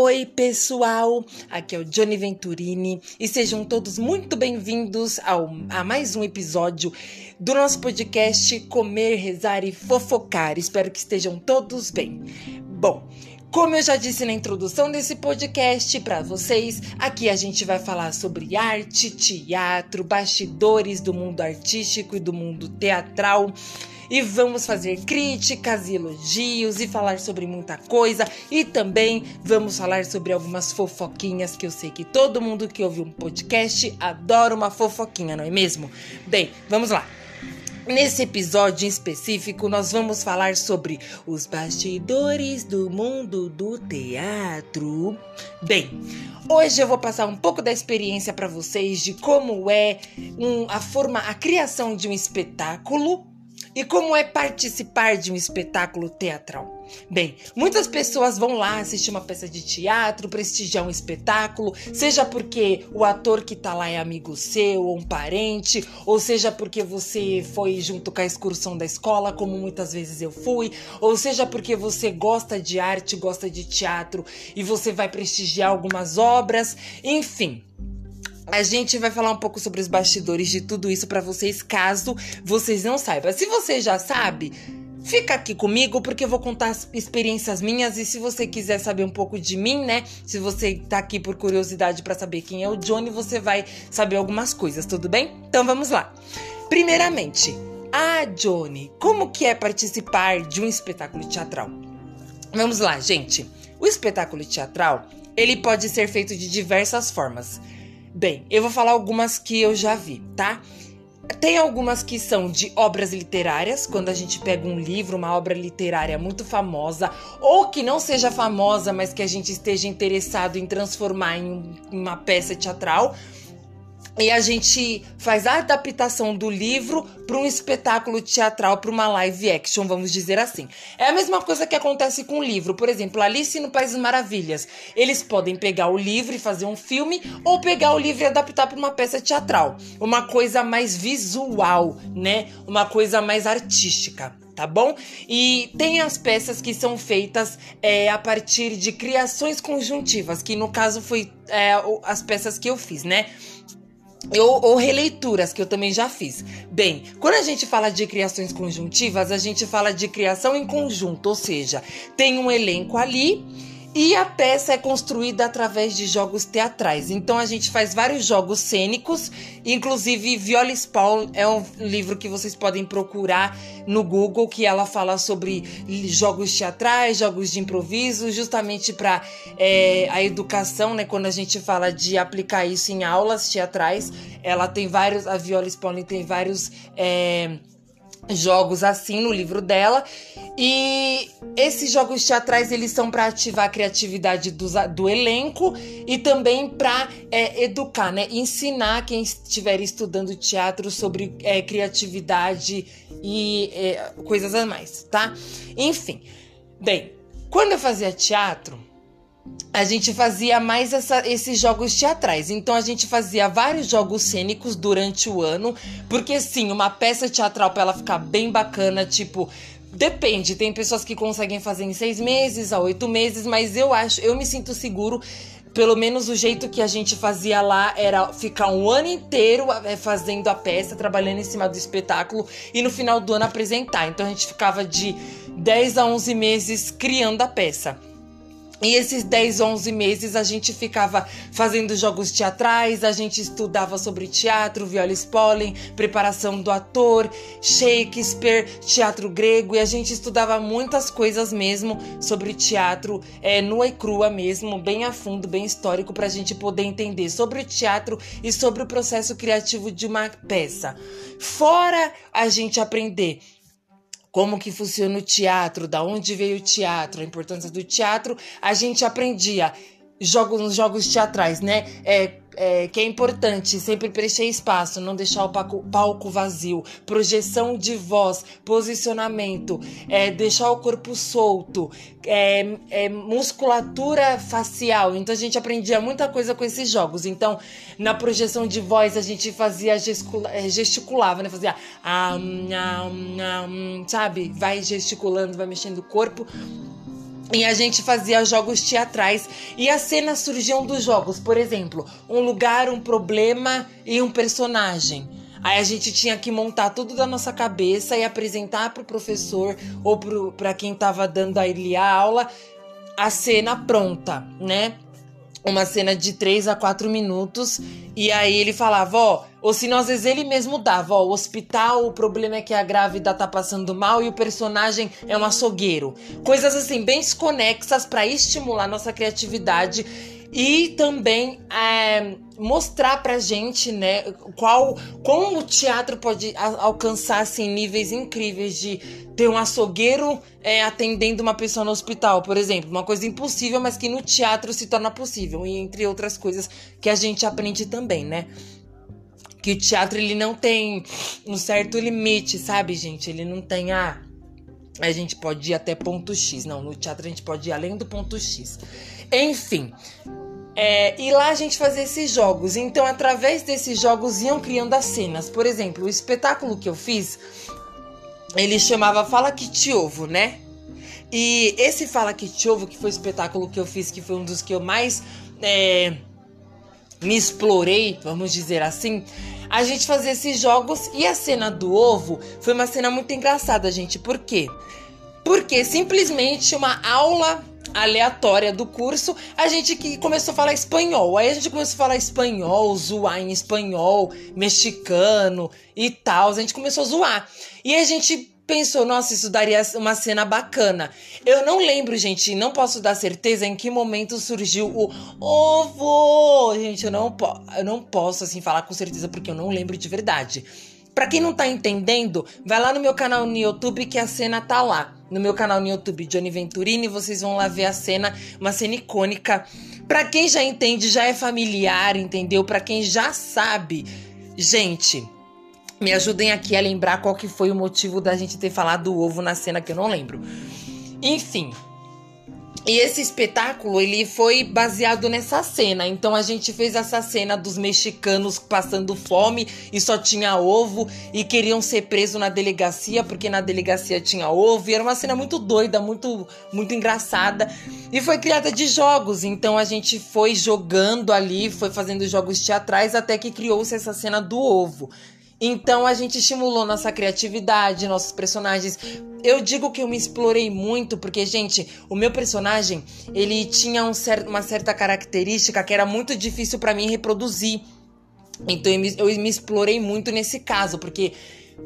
Oi, pessoal! Aqui é o Johnny Venturini e sejam todos muito bem-vindos a mais um episódio do nosso podcast Comer, Rezar e Fofocar. Espero que estejam todos bem. Bom, como eu já disse na introdução desse podcast para vocês, aqui a gente vai falar sobre arte, teatro, bastidores do mundo artístico e do mundo teatral e vamos fazer críticas e elogios e falar sobre muita coisa e também vamos falar sobre algumas fofoquinhas que eu sei que todo mundo que ouve um podcast adora uma fofoquinha, não é mesmo? Bem, vamos lá. Nesse episódio em específico, nós vamos falar sobre os bastidores do mundo do teatro. Bem, hoje eu vou passar um pouco da experiência para vocês de como é um, a forma, a criação de um espetáculo e como é participar de um espetáculo teatral? Bem, muitas pessoas vão lá assistir uma peça de teatro, prestigiar um espetáculo, seja porque o ator que tá lá é amigo seu ou um parente, ou seja porque você foi junto com a excursão da escola, como muitas vezes eu fui, ou seja porque você gosta de arte, gosta de teatro e você vai prestigiar algumas obras, enfim a gente vai falar um pouco sobre os bastidores de tudo isso para vocês, caso vocês não saibam. Se você já sabe, fica aqui comigo porque eu vou contar experiências minhas e se você quiser saber um pouco de mim, né? Se você tá aqui por curiosidade para saber quem é o Johnny, você vai saber algumas coisas, tudo bem? Então vamos lá. Primeiramente, ah, Johnny, como que é participar de um espetáculo teatral? Vamos lá, gente. O espetáculo teatral, ele pode ser feito de diversas formas. Bem, eu vou falar algumas que eu já vi, tá? Tem algumas que são de obras literárias, quando a gente pega um livro, uma obra literária muito famosa, ou que não seja famosa, mas que a gente esteja interessado em transformar em uma peça teatral e a gente faz a adaptação do livro para um espetáculo teatral, para uma live action, vamos dizer assim. É a mesma coisa que acontece com o livro. Por exemplo, Alice no País das Maravilhas. Eles podem pegar o livro e fazer um filme ou pegar o livro e adaptar para uma peça teatral. Uma coisa mais visual, né? Uma coisa mais artística tá bom? E tem as peças que são feitas é, a partir de criações conjuntivas, que no caso foi é, as peças que eu fiz, né? Ou, ou, releituras, que eu também já fiz. Bem, quando a gente fala de criações conjuntivas, a gente fala de criação em conjunto, ou seja, tem um elenco ali e a peça é construída através de jogos teatrais. Então a gente faz vários jogos cênicos, inclusive Viola Spawn é um livro que vocês podem procurar no Google, que ela fala sobre jogos teatrais, jogos de improviso, justamente para é, a educação, né? Quando a gente fala de aplicar isso em aulas teatrais, ela tem vários, a Viola Spawn tem vários. É, jogos assim no livro dela. E esses jogos teatrais eles são para ativar a criatividade do, do elenco e também para é, educar, né? Ensinar quem estiver estudando teatro sobre é, criatividade e é, coisas a mais, tá? Enfim, bem, quando eu fazia teatro, a gente fazia mais essa, esses jogos teatrais. Então a gente fazia vários jogos cênicos durante o ano, porque sim, uma peça teatral para ela ficar bem bacana, tipo Depende, tem pessoas que conseguem fazer em seis meses, a oito meses, mas eu acho, eu me sinto seguro. Pelo menos o jeito que a gente fazia lá era ficar um ano inteiro é, fazendo a peça, trabalhando em cima do espetáculo e no final do ano apresentar. Então a gente ficava de 10 a 11 meses criando a peça. E esses 10, 11 meses a gente ficava fazendo jogos teatrais, a gente estudava sobre teatro, viola Spolin, preparação do ator, Shakespeare, teatro grego, e a gente estudava muitas coisas mesmo sobre teatro, é, nua e crua mesmo, bem a fundo, bem histórico, para a gente poder entender sobre o teatro e sobre o processo criativo de uma peça. Fora a gente aprender como que funciona o teatro, da onde veio o teatro, a importância do teatro, a gente aprendia jogos, jogos teatrais, né? É, é, que é importante sempre preencher espaço, não deixar o palco, palco vazio, projeção de voz, posicionamento, é, deixar o corpo solto, é, é, musculatura facial. Então a gente aprendia muita coisa com esses jogos. Então na projeção de voz a gente fazia é, gesticulava, né? Fazia ah, sabe? Vai gesticulando, vai mexendo o corpo E a gente fazia jogos teatrais e as cenas surgiam dos jogos. Por exemplo, um lugar, um problema e um personagem. Aí a gente tinha que montar tudo da nossa cabeça e apresentar para o professor ou para quem estava dando a ele a aula a cena pronta, né? Uma cena de 3 a 4 minutos. E aí ele falava, ó, ou se às vezes ele mesmo dava, ó, o hospital, o problema é que a grávida tá passando mal e o personagem é um açougueiro. Coisas assim, bem desconexas para estimular nossa criatividade e também é, mostrar pra gente, né, qual como o teatro pode alcançar assim, níveis incríveis de ter um açougueiro é, atendendo uma pessoa no hospital, por exemplo, uma coisa impossível, mas que no teatro se torna possível, e entre outras coisas que a gente aprende também, né? Que o teatro ele não tem um certo limite, sabe, gente? Ele não tem ah, a gente pode ir até ponto X. Não, no teatro a gente pode ir além do ponto X. Enfim, é, e lá a gente fazia esses jogos. Então, através desses jogos, iam criando as cenas. Por exemplo, o espetáculo que eu fiz, ele chamava Fala Que Te Ovo, né? E esse Fala Que Te Ovo, que foi o espetáculo que eu fiz, que foi um dos que eu mais é, me explorei, vamos dizer assim. A gente fazia esses jogos e a cena do ovo foi uma cena muito engraçada, gente. Por quê? Porque simplesmente uma aula aleatória do curso, a gente que começou a falar espanhol. Aí a gente começou a falar espanhol, zoar em espanhol, mexicano e tal. A gente começou a zoar. E a gente pensou, nossa, isso daria uma cena bacana. Eu não lembro, gente, não posso dar certeza em que momento surgiu o ovo. Gente, eu não, eu não posso assim falar com certeza porque eu não lembro de verdade. Para quem não tá entendendo, vai lá no meu canal no YouTube que a cena tá lá. No meu canal no YouTube, Johnny Venturini, vocês vão lá ver a cena, uma cena icônica. Para quem já entende, já é familiar, entendeu? Para quem já sabe, gente, me ajudem aqui a lembrar qual que foi o motivo da gente ter falado do ovo na cena que eu não lembro. Enfim, e esse espetáculo, ele foi baseado nessa cena. Então a gente fez essa cena dos mexicanos passando fome e só tinha ovo e queriam ser presos na delegacia porque na delegacia tinha ovo. E era uma cena muito doida, muito muito engraçada. E foi criada de jogos. Então a gente foi jogando ali, foi fazendo jogos teatrais até que criou-se essa cena do ovo. Então a gente estimulou nossa criatividade, nossos personagens. Eu digo que eu me explorei muito porque, gente, o meu personagem ele tinha um cer uma certa característica que era muito difícil para mim reproduzir. Então eu me, eu me explorei muito nesse caso, porque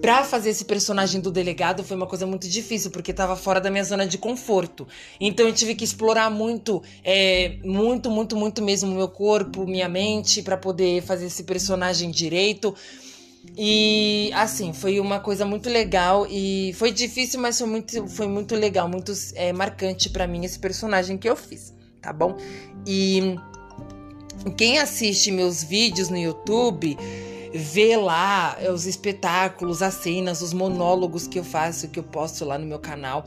Pra fazer esse personagem do delegado foi uma coisa muito difícil, porque tava fora da minha zona de conforto. Então eu tive que explorar muito, é, muito, muito, muito mesmo o meu corpo, minha mente, para poder fazer esse personagem direito. E assim, foi uma coisa muito legal e foi difícil, mas foi muito, foi muito legal, muito é, marcante para mim esse personagem que eu fiz, tá bom? E quem assiste meus vídeos no YouTube vê lá os espetáculos, as cenas, os monólogos que eu faço, que eu posto lá no meu canal.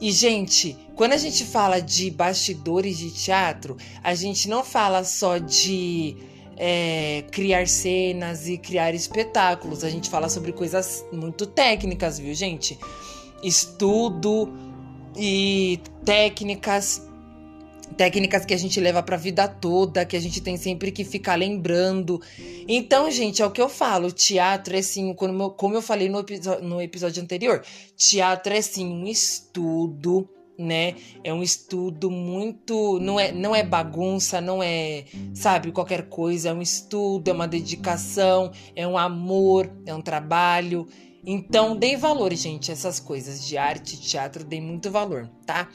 E, gente, quando a gente fala de bastidores de teatro, a gente não fala só de é, criar cenas e criar espetáculos. A gente fala sobre coisas muito técnicas, viu, gente? Estudo e técnicas técnicas que a gente leva para a vida toda, que a gente tem sempre que ficar lembrando. Então, gente, é o que eu falo, teatro é sim, como eu, como eu falei no, no episódio anterior, teatro é sim um estudo né? É um estudo muito, não é, não é bagunça, não é, sabe, qualquer coisa, é um estudo, é uma dedicação, é um amor, é um trabalho. Então, deem valor, gente, essas coisas de arte, teatro, deem muito valor, tá?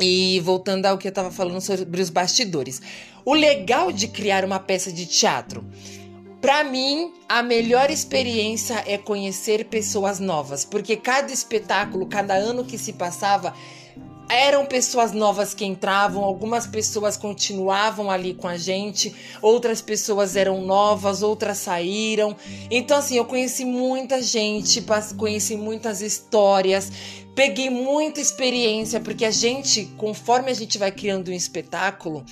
E voltando ao que eu tava falando sobre os bastidores. O legal de criar uma peça de teatro para mim, a melhor experiência é conhecer pessoas novas, porque cada espetáculo, cada ano que se passava, eram pessoas novas que entravam, algumas pessoas continuavam ali com a gente, outras pessoas eram novas, outras saíram. Então, assim, eu conheci muita gente, conheci muitas histórias, peguei muita experiência, porque a gente, conforme a gente vai criando um espetáculo,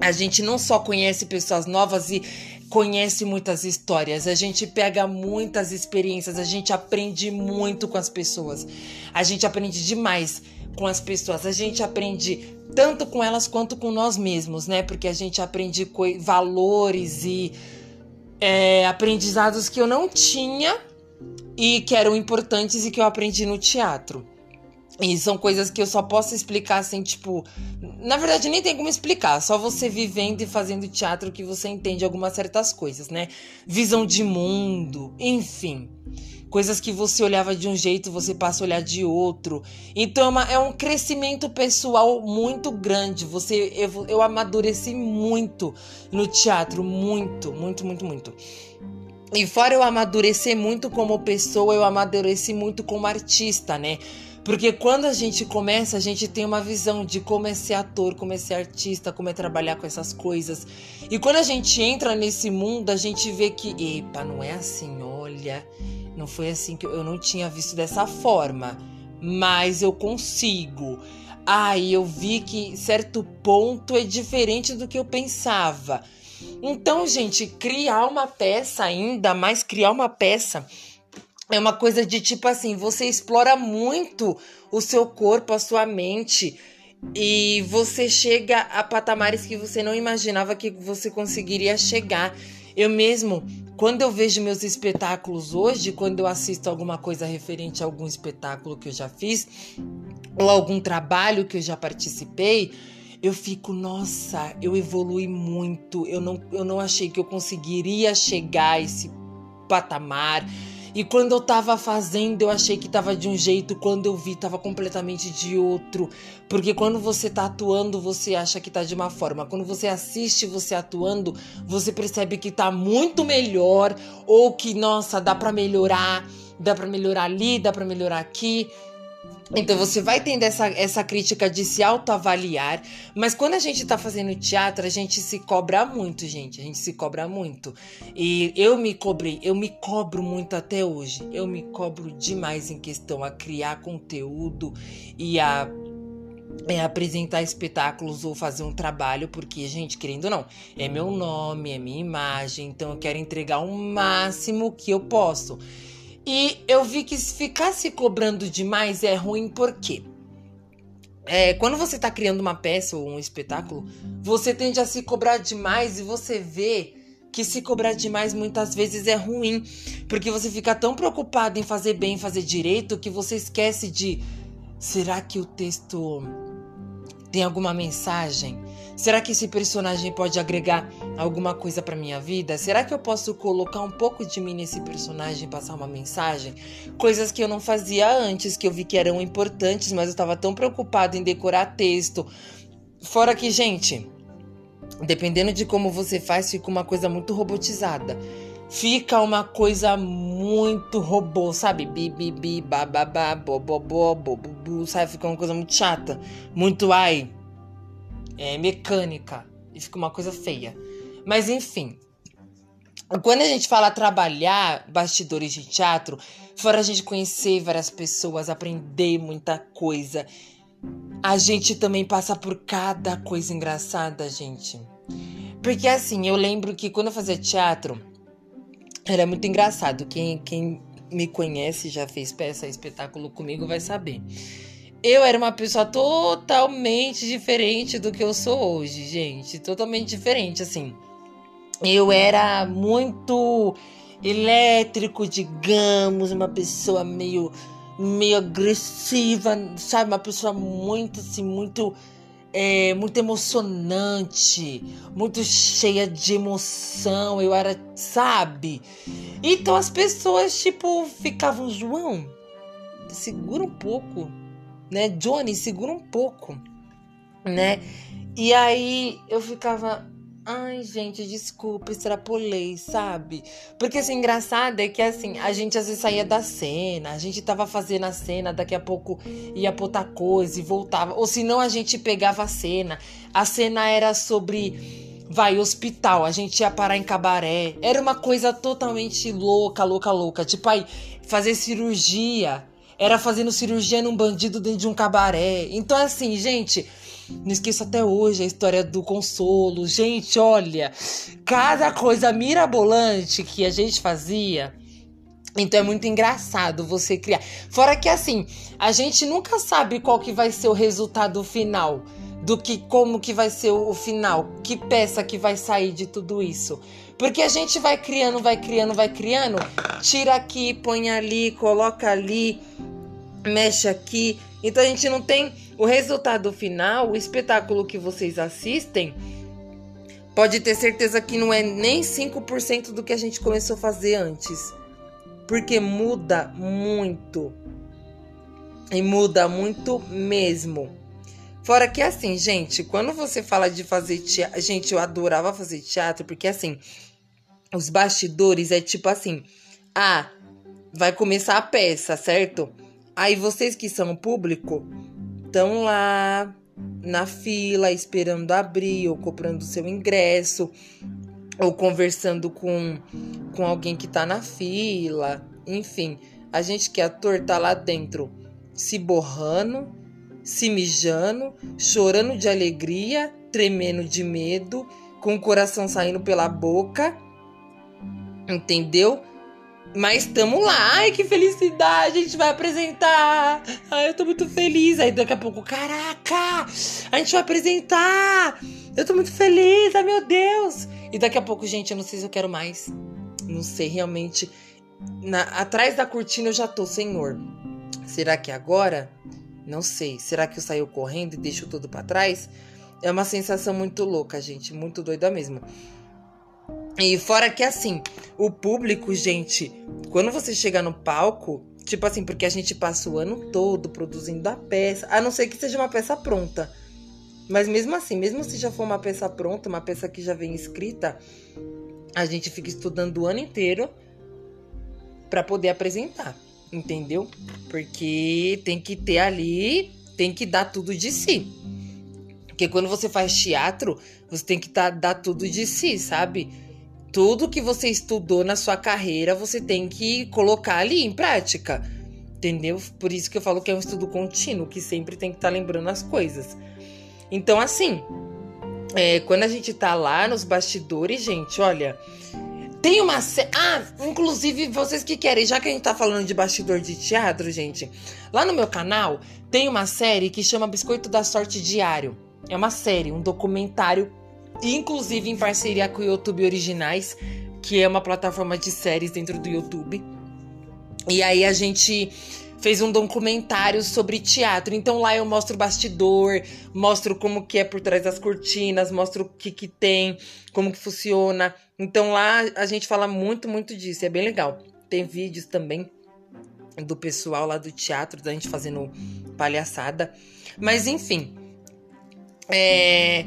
a gente não só conhece pessoas novas e conhece muitas histórias, a gente pega muitas experiências, a gente aprende muito com as pessoas. A gente aprende demais com as pessoas. A gente aprende tanto com elas quanto com nós mesmos, né? Porque a gente aprende valores e é, aprendizados que eu não tinha e que eram importantes e que eu aprendi no teatro. E são coisas que eu só posso explicar assim, tipo. Na verdade, nem tem como explicar, só você vivendo e fazendo teatro que você entende algumas certas coisas, né? Visão de mundo, enfim. Coisas que você olhava de um jeito, você passa a olhar de outro. Então é, uma, é um crescimento pessoal muito grande. Você eu, eu amadureci muito no teatro, muito, muito, muito, muito. E fora eu amadurecer muito como pessoa, eu amadureci muito como artista, né? Porque quando a gente começa, a gente tem uma visão de como é ser ator, como é ser artista, como é trabalhar com essas coisas. E quando a gente entra nesse mundo, a gente vê que, epa, não é assim, olha, não foi assim que eu, não tinha visto dessa forma, mas eu consigo. Aí ah, eu vi que certo ponto é diferente do que eu pensava. Então, gente, criar uma peça ainda mais criar uma peça é uma coisa de tipo assim, você explora muito o seu corpo, a sua mente e você chega a patamares que você não imaginava que você conseguiria chegar. Eu mesmo, quando eu vejo meus espetáculos hoje, quando eu assisto alguma coisa referente a algum espetáculo que eu já fiz ou algum trabalho que eu já participei, eu fico, nossa, eu evolui muito. Eu não, eu não achei que eu conseguiria chegar a esse patamar. E quando eu tava fazendo, eu achei que tava de um jeito, quando eu vi, tava completamente de outro. Porque quando você tá atuando, você acha que tá de uma forma. Quando você assiste você atuando, você percebe que tá muito melhor ou que, nossa, dá para melhorar, dá para melhorar ali, dá para melhorar aqui. Então você vai tendo essa, essa crítica de se autoavaliar, mas quando a gente tá fazendo teatro, a gente se cobra muito, gente. A gente se cobra muito. E eu me cobrei, eu me cobro muito até hoje. Eu me cobro demais em questão a criar conteúdo e a é apresentar espetáculos ou fazer um trabalho, porque, gente, querendo ou não, é meu nome, é minha imagem, então eu quero entregar o máximo que eu posso. E eu vi que ficar se cobrando demais é ruim porque é, quando você está criando uma peça ou um espetáculo, você tende a se cobrar demais e você vê que se cobrar demais muitas vezes é ruim, porque você fica tão preocupado em fazer bem, fazer direito, que você esquece de será que o texto tem alguma mensagem? Será que esse personagem pode agregar alguma coisa para minha vida? Será que eu posso colocar um pouco de mim nesse personagem, passar uma mensagem? Coisas que eu não fazia antes, que eu vi que eram importantes, mas eu estava tão preocupado em decorar texto. Fora que, gente, dependendo de como você faz, fica uma coisa muito robotizada. Fica uma coisa muito robô, sabe? Bi, bi, bi, ba, ba, ba, bo, bo, bo, bo, bo, bo, sabe? Fica uma coisa muito chata. Muito ai é, mecânica. E fica uma coisa feia. Mas enfim. Quando a gente fala trabalhar bastidores de teatro, fora a gente conhecer várias pessoas, aprender muita coisa, a gente também passa por cada coisa engraçada, gente. Porque assim, eu lembro que quando eu fazia teatro, era muito engraçado. Quem, quem me conhece, já fez peça, espetáculo comigo, vai saber eu era uma pessoa totalmente diferente do que eu sou hoje, gente. Totalmente diferente, assim. Eu era muito elétrico, digamos, uma pessoa meio meio agressiva, sabe? Uma pessoa muito assim, muito é, muito emocionante, muito cheia de emoção. Eu era, sabe? Então as pessoas tipo ficavam, João, segura um pouco né? Johnny, segura um pouco, né? E aí eu ficava, ai, gente, desculpa, extrapolei, sabe? Porque assim, engraçado é que assim, a gente às vezes saía da cena, a gente tava fazendo a cena, daqui a pouco ia botar coisa e voltava, ou senão a gente pegava a cena. A cena era sobre vai hospital, a gente ia parar em cabaré. Era uma coisa totalmente louca, louca, louca. Tipo aí, fazer cirurgia era fazendo cirurgia num bandido dentro de um cabaré. Então, assim, gente, não esqueço até hoje a história do consolo. Gente, olha, cada coisa mirabolante que a gente fazia. Então é muito engraçado você criar. Fora que assim, a gente nunca sabe qual que vai ser o resultado final, do que como que vai ser o final, que peça que vai sair de tudo isso. Porque a gente vai criando, vai criando, vai criando, tira aqui, põe ali, coloca ali, mexe aqui. Então a gente não tem o resultado final, o espetáculo que vocês assistem. Pode ter certeza que não é nem 5% do que a gente começou a fazer antes porque muda muito. E muda muito mesmo. Fora que assim, gente, quando você fala de fazer teatro. Gente, eu adorava fazer teatro, porque assim, os bastidores é tipo assim: ah, vai começar a peça, certo? Aí vocês que são público estão lá na fila esperando abrir ou comprando seu ingresso ou conversando com, com alguém que tá na fila, enfim, a gente que é ator tá lá dentro se borrando, se mijando, chorando de alegria, tremendo de medo, com o coração saindo pela boca, entendeu? Mas estamos lá, ai que felicidade, a gente vai apresentar. Ai, eu tô muito feliz. Aí daqui a pouco, caraca, a gente vai apresentar. Eu tô muito feliz, ai meu Deus. E daqui a pouco, gente, eu não sei se eu quero mais. Não sei, realmente. Na, atrás da cortina eu já tô, Senhor. Será que agora? Não sei. Será que eu saio correndo e deixo tudo para trás? É uma sensação muito louca, gente. Muito doida mesmo. E fora que assim, o público, gente, quando você chega no palco, tipo assim, porque a gente passa o ano todo produzindo a peça, a não ser que seja uma peça pronta. Mas mesmo assim, mesmo se já for uma peça pronta, uma peça que já vem escrita, a gente fica estudando o ano inteiro para poder apresentar, entendeu? Porque tem que ter ali, tem que dar tudo de si. Porque quando você faz teatro, você tem que tá, dar tudo de si, sabe? Tudo que você estudou na sua carreira, você tem que colocar ali em prática. Entendeu? Por isso que eu falo que é um estudo contínuo, que sempre tem que estar tá lembrando as coisas. Então, assim, é, quando a gente tá lá nos bastidores, gente, olha. Tem uma série. Ah, inclusive, vocês que querem, já que a gente tá falando de bastidor de teatro, gente, lá no meu canal tem uma série que chama Biscoito da Sorte Diário. É uma série, um documentário, inclusive em parceria com o YouTube Originais, que é uma plataforma de séries dentro do YouTube. E aí a gente fez um documentário sobre teatro. Então lá eu mostro o bastidor, mostro como que é por trás das cortinas, mostro o que que tem, como que funciona. Então lá a gente fala muito, muito disso, é bem legal. Tem vídeos também do pessoal lá do teatro, da gente fazendo palhaçada. Mas enfim, é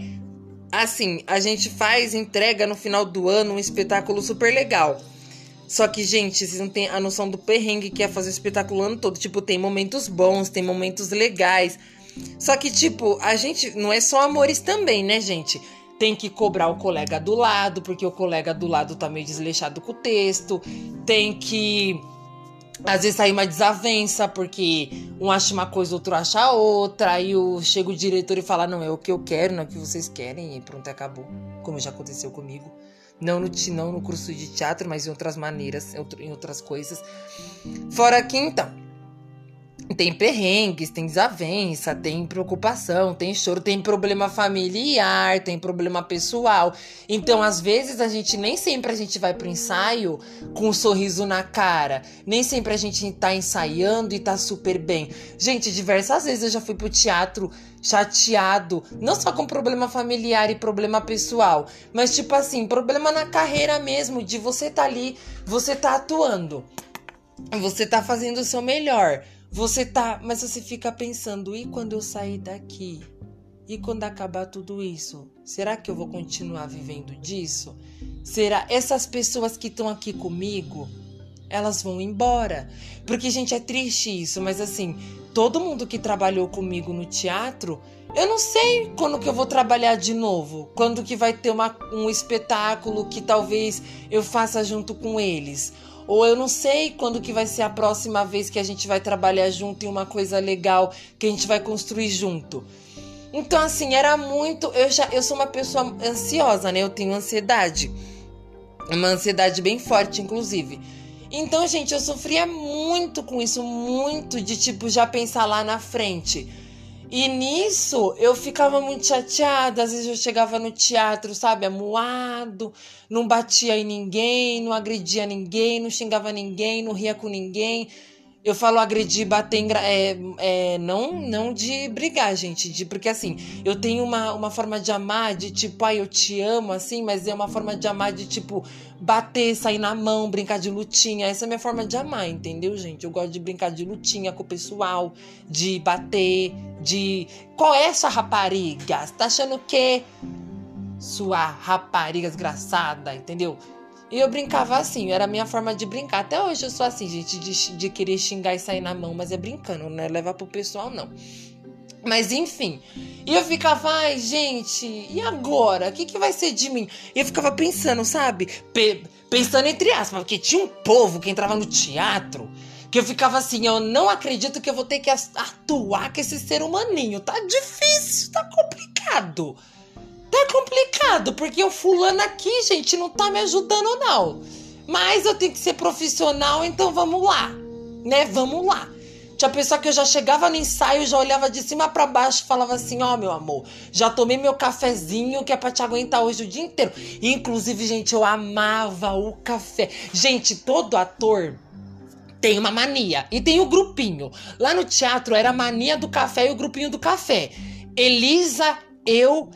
assim, a gente faz entrega no final do ano um espetáculo super legal. Só que, gente, vocês não têm a noção do perrengue que é fazer o espetáculo o ano todo. Tipo, tem momentos bons, tem momentos legais. Só que, tipo, a gente. Não é só amores também, né, gente? Tem que cobrar o colega do lado, porque o colega do lado tá meio desleixado com o texto. Tem que. Às vezes sair uma desavença, porque um acha uma coisa, outro acha outra. Aí o, chega o diretor e fala: Não, é o que eu quero, não é o que vocês querem. E pronto, acabou. Como já aconteceu comigo. Não no, não no curso de teatro, mas em outras maneiras, em outras coisas. Fora que então. Tem perrengues, tem desavença, tem preocupação, tem choro, tem problema familiar, tem problema pessoal. Então, às vezes, a gente nem sempre a gente vai pro ensaio com um sorriso na cara. Nem sempre a gente tá ensaiando e tá super bem. Gente, diversas vezes eu já fui pro teatro chateado, não só com problema familiar e problema pessoal, mas tipo assim, problema na carreira mesmo, de você tá ali, você tá atuando. Você tá fazendo o seu melhor você tá, mas você fica pensando, e quando eu sair daqui? E quando acabar tudo isso? Será que eu vou continuar vivendo disso? Será essas pessoas que estão aqui comigo, elas vão embora? Porque gente, é triste isso, mas assim, todo mundo que trabalhou comigo no teatro, eu não sei quando que eu vou trabalhar de novo, quando que vai ter uma, um espetáculo que talvez eu faça junto com eles ou eu não sei quando que vai ser a próxima vez que a gente vai trabalhar junto em uma coisa legal que a gente vai construir junto. Então assim, era muito, eu já eu sou uma pessoa ansiosa, né? Eu tenho ansiedade. Uma ansiedade bem forte inclusive. Então, gente, eu sofria muito com isso, muito de tipo já pensar lá na frente. E nisso eu ficava muito chateada. Às vezes eu chegava no teatro, sabe, amuado, não batia em ninguém, não agredia ninguém, não xingava ninguém, não ria com ninguém. Eu falo agredir, bater, é, é, não, não de brigar, gente, de, porque assim, eu tenho uma, uma forma de amar, de tipo, ai, eu te amo, assim, mas é uma forma de amar de tipo, bater, sair na mão, brincar de lutinha. Essa é a minha forma de amar, entendeu, gente? Eu gosto de brincar de lutinha com o pessoal, de bater, de. Qual é essa rapariga? Você tá achando que? Sua rapariga desgraçada, entendeu? E eu brincava assim, era a minha forma de brincar. Até hoje eu sou assim, gente, de, de querer xingar e sair na mão, mas é brincando, não é levar pro pessoal, não. Mas enfim. E eu ficava, ai, gente, e agora? O que, que vai ser de mim? E eu ficava pensando, sabe? Pe pensando entre aspas, porque tinha um povo que entrava no teatro que eu ficava assim, eu não acredito que eu vou ter que atuar com esse ser humaninho. Tá difícil, tá complicado. Tá complicado, porque o fulano aqui, gente, não tá me ajudando, não. Mas eu tenho que ser profissional, então vamos lá. Né? Vamos lá. Tinha pessoa que eu já chegava no ensaio, já olhava de cima para baixo e falava assim: Ó, oh, meu amor, já tomei meu cafezinho que é pra te aguentar hoje o dia inteiro. Inclusive, gente, eu amava o café. Gente, todo ator tem uma mania. E tem o grupinho. Lá no teatro era a mania do café e o grupinho do café. Elisa, eu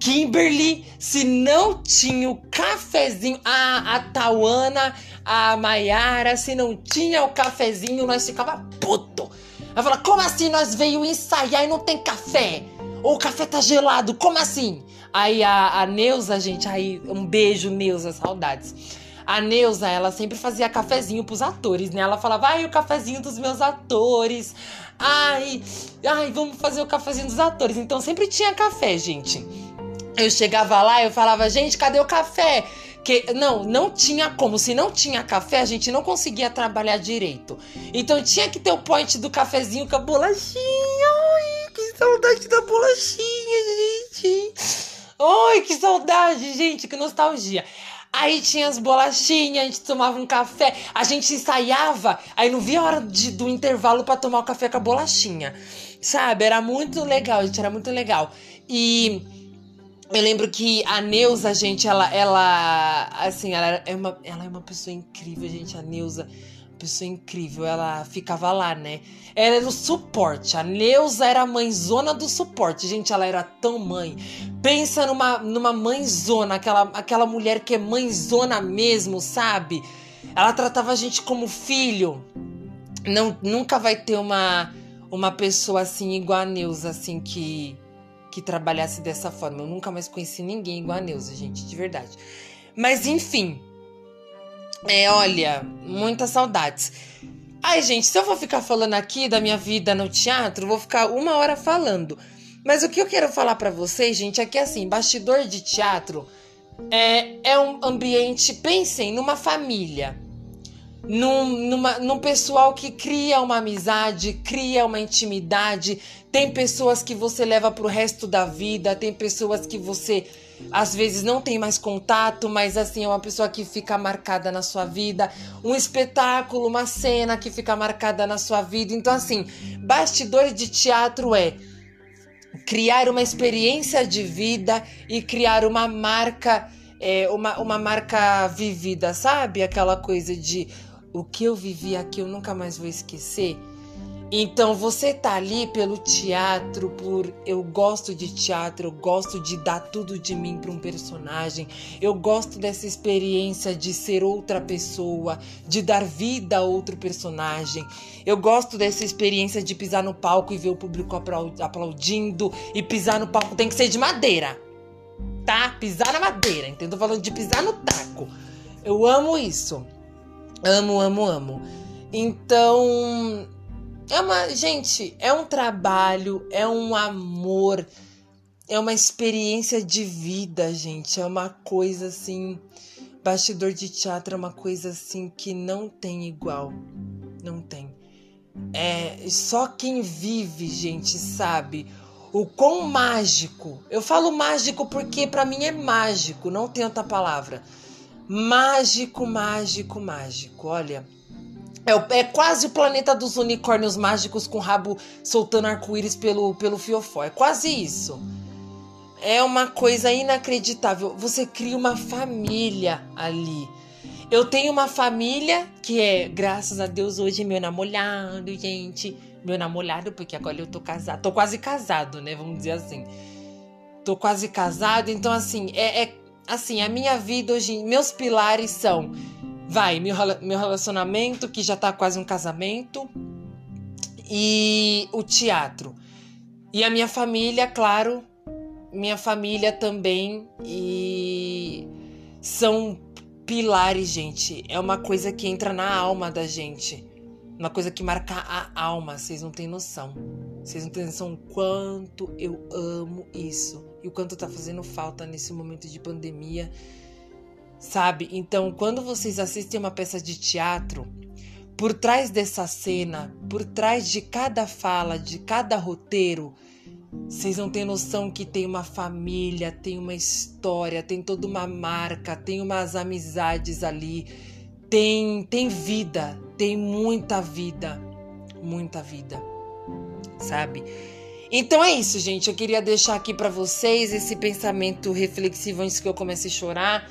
Kimberly, se não tinha o cafezinho, a, a Tauana, a Maiara, se não tinha o cafezinho, nós ficava puto. Ela fala, como assim nós veio ensaiar e não tem café? Ou o café tá gelado, como assim? Aí a, a Neuza, gente, aí um beijo, Neuza, saudades. A Neuza, ela sempre fazia cafezinho pros atores, né? Ela falava, ai, o cafezinho dos meus atores. Ai, ai, vamos fazer o cafezinho dos atores. Então sempre tinha café, gente. Eu chegava lá, eu falava, gente, cadê o café? Que não, não tinha como. Se não tinha café, a gente não conseguia trabalhar direito. Então tinha que ter o point do cafezinho com a bolachinha. Ai, que saudade da bolachinha, gente. Ai, que saudade, gente, que nostalgia. Aí tinha as bolachinhas, a gente tomava um café, a gente ensaiava, aí não via a hora de, do intervalo para tomar o café com a bolachinha. Sabe? Era muito legal, gente, era muito legal. E eu lembro que a Neuza, gente, ela, ela, assim, ela é uma, ela é uma pessoa incrível, gente. A Neuza, pessoa incrível. Ela ficava lá, né? Ela era o suporte. A Neuza era a mãezona do suporte. Gente, ela era tão mãe. Pensa numa, numa mãezona, aquela, aquela mulher que é mãezona mesmo, sabe? Ela tratava a gente como filho. Não, nunca vai ter uma, uma pessoa assim igual a Neuza, assim, que que trabalhasse dessa forma. Eu nunca mais conheci ninguém igual a Neuza, gente, de verdade. Mas enfim. É, olha, muitas saudades. Ai, gente, se eu vou ficar falando aqui da minha vida no teatro, vou ficar uma hora falando. Mas o que eu quero falar para vocês, gente, é que assim, bastidor de teatro é, é um ambiente. Pensem numa família num, numa, num pessoal que cria uma amizade, cria uma intimidade. Tem pessoas que você leva pro resto da vida, tem pessoas que você às vezes não tem mais contato, mas assim é uma pessoa que fica marcada na sua vida, um espetáculo, uma cena que fica marcada na sua vida. Então assim, bastidores de teatro é criar uma experiência de vida e criar uma marca, é, uma, uma marca vivida, sabe? Aquela coisa de o que eu vivi aqui eu nunca mais vou esquecer. Então você tá ali pelo teatro, por eu gosto de teatro, eu gosto de dar tudo de mim para um personagem. Eu gosto dessa experiência de ser outra pessoa, de dar vida a outro personagem. Eu gosto dessa experiência de pisar no palco e ver o público aplaudindo e pisar no palco tem que ser de madeira. Tá? Pisar na madeira, entendeu? Tô falando de pisar no taco. Eu amo isso. Amo, amo, amo. Então, é uma, gente, é um trabalho, é um amor, é uma experiência de vida, gente. É uma coisa assim, bastidor de teatro é uma coisa assim que não tem igual. Não tem. É só quem vive, gente, sabe o quão mágico. Eu falo mágico porque para mim é mágico, não tem outra palavra mágico, mágico, mágico. Olha, é, é, quase o planeta dos unicórnios mágicos com rabo soltando arco-íris pelo, pelo fiofó. É quase isso. É uma coisa inacreditável. Você cria uma família ali. Eu tenho uma família que é, graças a Deus, hoje meu namorado, gente. Meu namorado, porque agora eu tô casado. Tô quase casado, né? Vamos dizer assim. Tô quase casado, então assim, é, é assim, a minha vida hoje, meus pilares são vai, meu, meu relacionamento, que já tá quase um casamento, e o teatro. E a minha família, claro, minha família também, e são pilares, gente. É uma coisa que entra na alma da gente. Uma coisa que marca a alma, vocês não têm noção. Vocês não têm noção quanto eu amo isso. E o quanto tá fazendo falta nesse momento de pandemia sabe? Então, quando vocês assistem uma peça de teatro, por trás dessa cena, por trás de cada fala, de cada roteiro, vocês não têm noção que tem uma família, tem uma história, tem toda uma marca, tem umas amizades ali, tem tem vida, tem muita vida, muita vida, sabe? Então é isso, gente. Eu queria deixar aqui para vocês esse pensamento reflexivo antes que eu comece a chorar.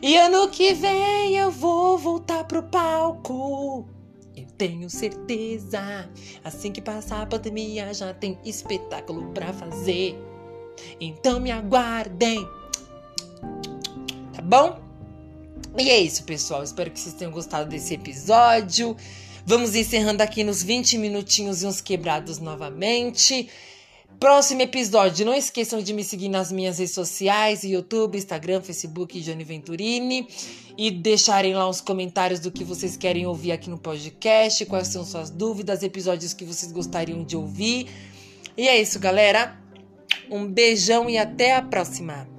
E ano que vem eu vou voltar pro palco. Eu tenho certeza. Assim que passar a pandemia, já tem espetáculo pra fazer. Então me aguardem. Tá bom? E é isso, pessoal. Espero que vocês tenham gostado desse episódio. Vamos encerrando aqui nos 20 minutinhos e uns quebrados novamente. Próximo episódio. Não esqueçam de me seguir nas minhas redes sociais: YouTube, Instagram, Facebook, Johnny Venturini. E deixarem lá os comentários do que vocês querem ouvir aqui no podcast, quais são suas dúvidas, episódios que vocês gostariam de ouvir. E é isso, galera. Um beijão e até a próxima.